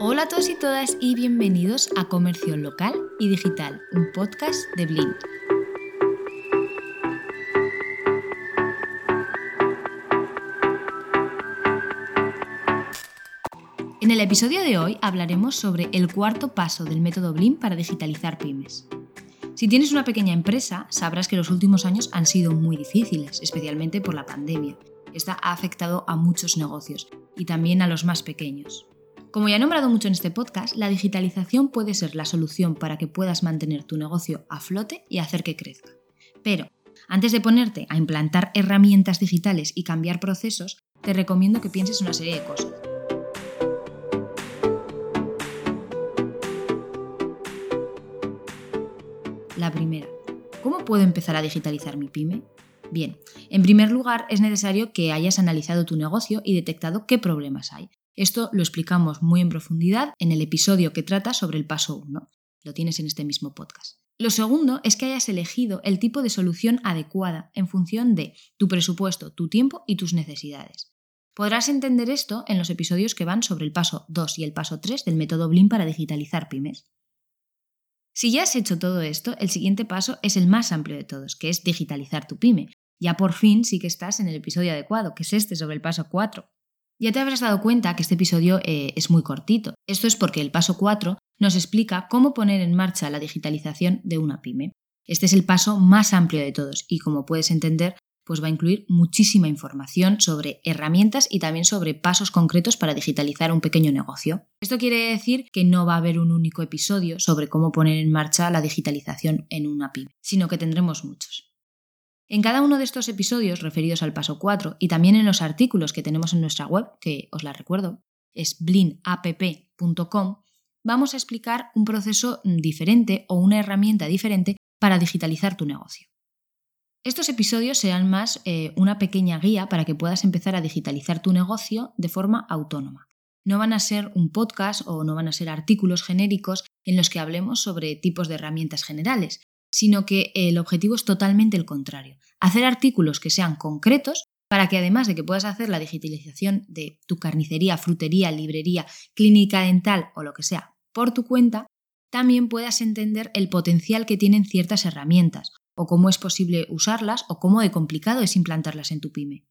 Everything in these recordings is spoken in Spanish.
Hola a todos y todas y bienvenidos a Comercio Local y Digital, un podcast de Blink. En el episodio de hoy hablaremos sobre el cuarto paso del método Blin para digitalizar pymes. Si tienes una pequeña empresa, sabrás que los últimos años han sido muy difíciles, especialmente por la pandemia. Esta ha afectado a muchos negocios y también a los más pequeños. Como ya he nombrado mucho en este podcast, la digitalización puede ser la solución para que puedas mantener tu negocio a flote y hacer que crezca. Pero, antes de ponerte a implantar herramientas digitales y cambiar procesos, te recomiendo que pienses una serie de cosas. La primera, ¿cómo puedo empezar a digitalizar mi pyme? Bien, en primer lugar es necesario que hayas analizado tu negocio y detectado qué problemas hay. Esto lo explicamos muy en profundidad en el episodio que trata sobre el paso 1. Lo tienes en este mismo podcast. Lo segundo es que hayas elegido el tipo de solución adecuada en función de tu presupuesto, tu tiempo y tus necesidades. Podrás entender esto en los episodios que van sobre el paso 2 y el paso 3 del método Blin para digitalizar pymes. Si ya has hecho todo esto, el siguiente paso es el más amplio de todos, que es digitalizar tu pyme. Ya por fin sí que estás en el episodio adecuado, que es este sobre el paso 4. Ya te habrás dado cuenta que este episodio eh, es muy cortito. Esto es porque el paso 4 nos explica cómo poner en marcha la digitalización de una pyme. Este es el paso más amplio de todos y como puedes entender, pues va a incluir muchísima información sobre herramientas y también sobre pasos concretos para digitalizar un pequeño negocio. Esto quiere decir que no va a haber un único episodio sobre cómo poner en marcha la digitalización en una pyme, sino que tendremos muchos. En cada uno de estos episodios referidos al paso 4 y también en los artículos que tenemos en nuestra web, que os la recuerdo, es blinapp.com, vamos a explicar un proceso diferente o una herramienta diferente para digitalizar tu negocio. Estos episodios serán más eh, una pequeña guía para que puedas empezar a digitalizar tu negocio de forma autónoma. No van a ser un podcast o no van a ser artículos genéricos en los que hablemos sobre tipos de herramientas generales, sino que el objetivo es totalmente el contrario. Hacer artículos que sean concretos para que además de que puedas hacer la digitalización de tu carnicería, frutería, librería, clínica dental o lo que sea por tu cuenta, también puedas entender el potencial que tienen ciertas herramientas, o cómo es posible usarlas, o cómo de complicado es implantarlas en tu pyme.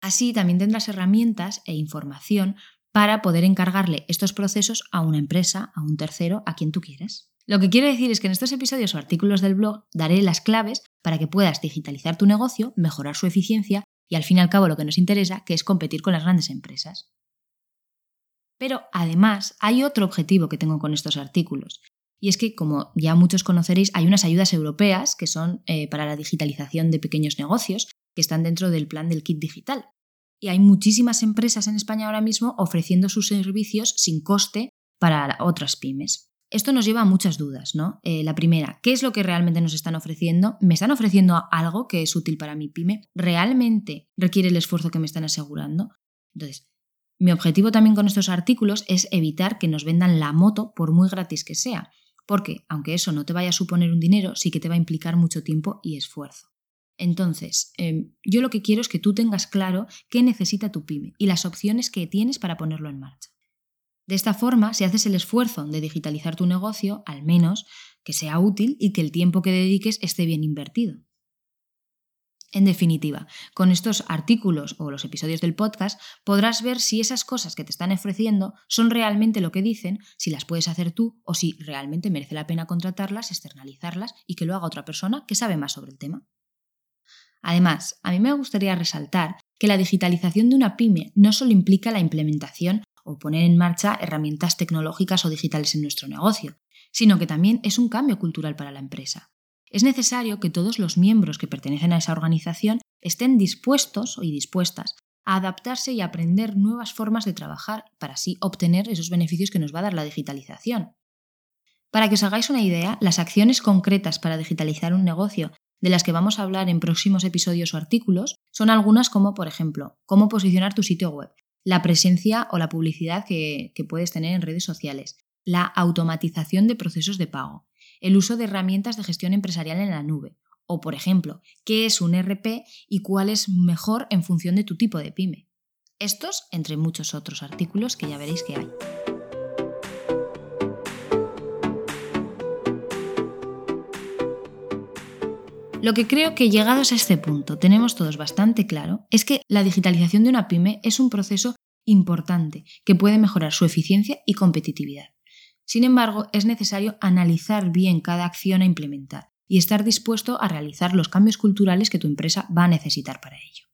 Así también tendrás herramientas e información para poder encargarle estos procesos a una empresa, a un tercero, a quien tú quieras. Lo que quiero decir es que en estos episodios o artículos del blog daré las claves para que puedas digitalizar tu negocio, mejorar su eficiencia y al fin y al cabo lo que nos interesa, que es competir con las grandes empresas. Pero además hay otro objetivo que tengo con estos artículos, y es que, como ya muchos conoceréis, hay unas ayudas europeas que son eh, para la digitalización de pequeños negocios, que están dentro del plan del kit digital. Y hay muchísimas empresas en España ahora mismo ofreciendo sus servicios sin coste para otras pymes. Esto nos lleva a muchas dudas, ¿no? Eh, la primera, ¿qué es lo que realmente nos están ofreciendo? ¿Me están ofreciendo algo que es útil para mi pyme? ¿Realmente requiere el esfuerzo que me están asegurando? Entonces, mi objetivo también con estos artículos es evitar que nos vendan la moto por muy gratis que sea, porque aunque eso no te vaya a suponer un dinero, sí que te va a implicar mucho tiempo y esfuerzo. Entonces, em, yo lo que quiero es que tú tengas claro qué necesita tu pyme y las opciones que tienes para ponerlo en marcha. De esta forma, si haces el esfuerzo de digitalizar tu negocio, al menos que sea útil y que el tiempo que dediques esté bien invertido. En definitiva, con estos artículos o los episodios del podcast podrás ver si esas cosas que te están ofreciendo son realmente lo que dicen, si las puedes hacer tú o si realmente merece la pena contratarlas, externalizarlas y que lo haga otra persona que sabe más sobre el tema. Además, a mí me gustaría resaltar que la digitalización de una pyme no solo implica la implementación o poner en marcha herramientas tecnológicas o digitales en nuestro negocio, sino que también es un cambio cultural para la empresa. Es necesario que todos los miembros que pertenecen a esa organización estén dispuestos y dispuestas a adaptarse y aprender nuevas formas de trabajar para así obtener esos beneficios que nos va a dar la digitalización. Para que os hagáis una idea, las acciones concretas para digitalizar un negocio de las que vamos a hablar en próximos episodios o artículos son algunas como, por ejemplo, cómo posicionar tu sitio web, la presencia o la publicidad que, puedes tener en redes sociales, la automatización de procesos de pago, el uso de herramientas de gestión empresarial en la nube, o por ejemplo, qué es un RP y cuál es mejor en función de tu tipo de pyme. Estos entre muchos otros artículos que ya veréis que hay. Lo que creo que llegados a este punto tenemos todos bastante claro es que la digitalización de una pyme es un proceso importante que puede mejorar su eficiencia y competitividad. Sin embargo, es necesario analizar bien cada acción a implementar y estar dispuesto a realizar los cambios culturales que tu empresa va a necesitar para ello.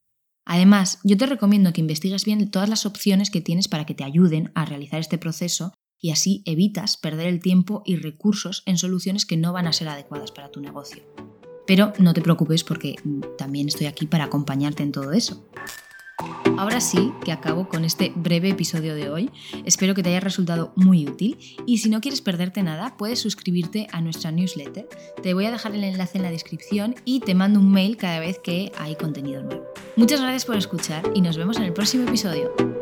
Además, yo te recomiendo que investigues bien todas las opciones que tienes para que te ayuden a realizar este proceso y así evitas perder el tiempo y recursos en soluciones que no van a ser adecuadas para tu negocio. Pero no te preocupes porque también estoy aquí para acompañarte en todo eso. Ahora sí que acabo con este breve episodio de hoy. Espero que te haya resultado muy útil y si no quieres perderte nada, puedes suscribirte a nuestra newsletter. Te voy a dejar el enlace en la descripción y te mando un mail cada vez que hay contenido nuevo. Muchas gracias por escuchar y nos vemos en el próximo episodio.